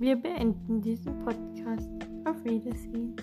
wir beenden diesen Podcast. Auf Wiedersehen.